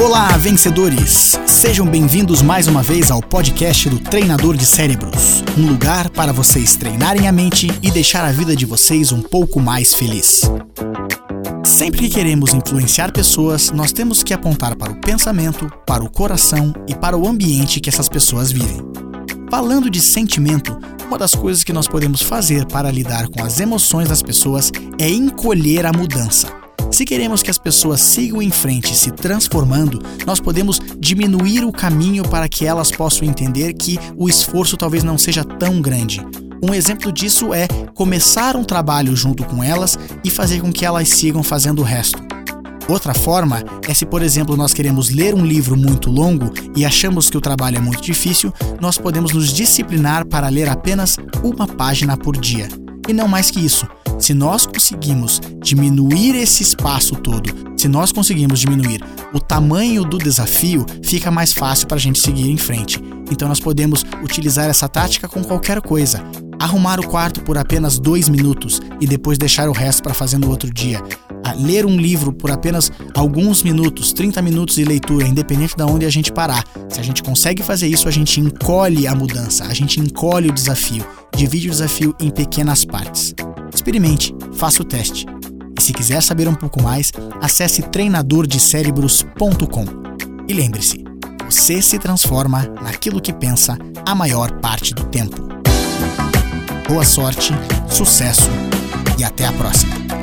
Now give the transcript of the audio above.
Olá, vencedores! Sejam bem-vindos mais uma vez ao podcast do Treinador de Cérebros um lugar para vocês treinarem a mente e deixar a vida de vocês um pouco mais feliz. Sempre que queremos influenciar pessoas, nós temos que apontar para o pensamento, para o coração e para o ambiente que essas pessoas vivem. Falando de sentimento, uma das coisas que nós podemos fazer para lidar com as emoções das pessoas é encolher a mudança. Se queremos que as pessoas sigam em frente se transformando, nós podemos diminuir o caminho para que elas possam entender que o esforço talvez não seja tão grande. Um exemplo disso é começar um trabalho junto com elas e fazer com que elas sigam fazendo o resto. Outra forma é se, por exemplo, nós queremos ler um livro muito longo e achamos que o trabalho é muito difícil, nós podemos nos disciplinar para ler apenas uma página por dia. E não mais que isso. Se nós conseguimos diminuir esse espaço todo, se nós conseguimos diminuir o tamanho do desafio, fica mais fácil para a gente seguir em frente. Então nós podemos utilizar essa tática com qualquer coisa. Arrumar o quarto por apenas dois minutos e depois deixar o resto para fazer no outro dia. A ler um livro por apenas alguns minutos, 30 minutos de leitura, independente de onde a gente parar. Se a gente consegue fazer isso, a gente encolhe a mudança, a gente encolhe o desafio, divide o desafio em pequenas partes. Experimente, faça o teste. E se quiser saber um pouco mais, acesse treinadordecerebros.com. E lembre-se, você se transforma naquilo que pensa a maior parte do tempo. Boa sorte, sucesso e até a próxima!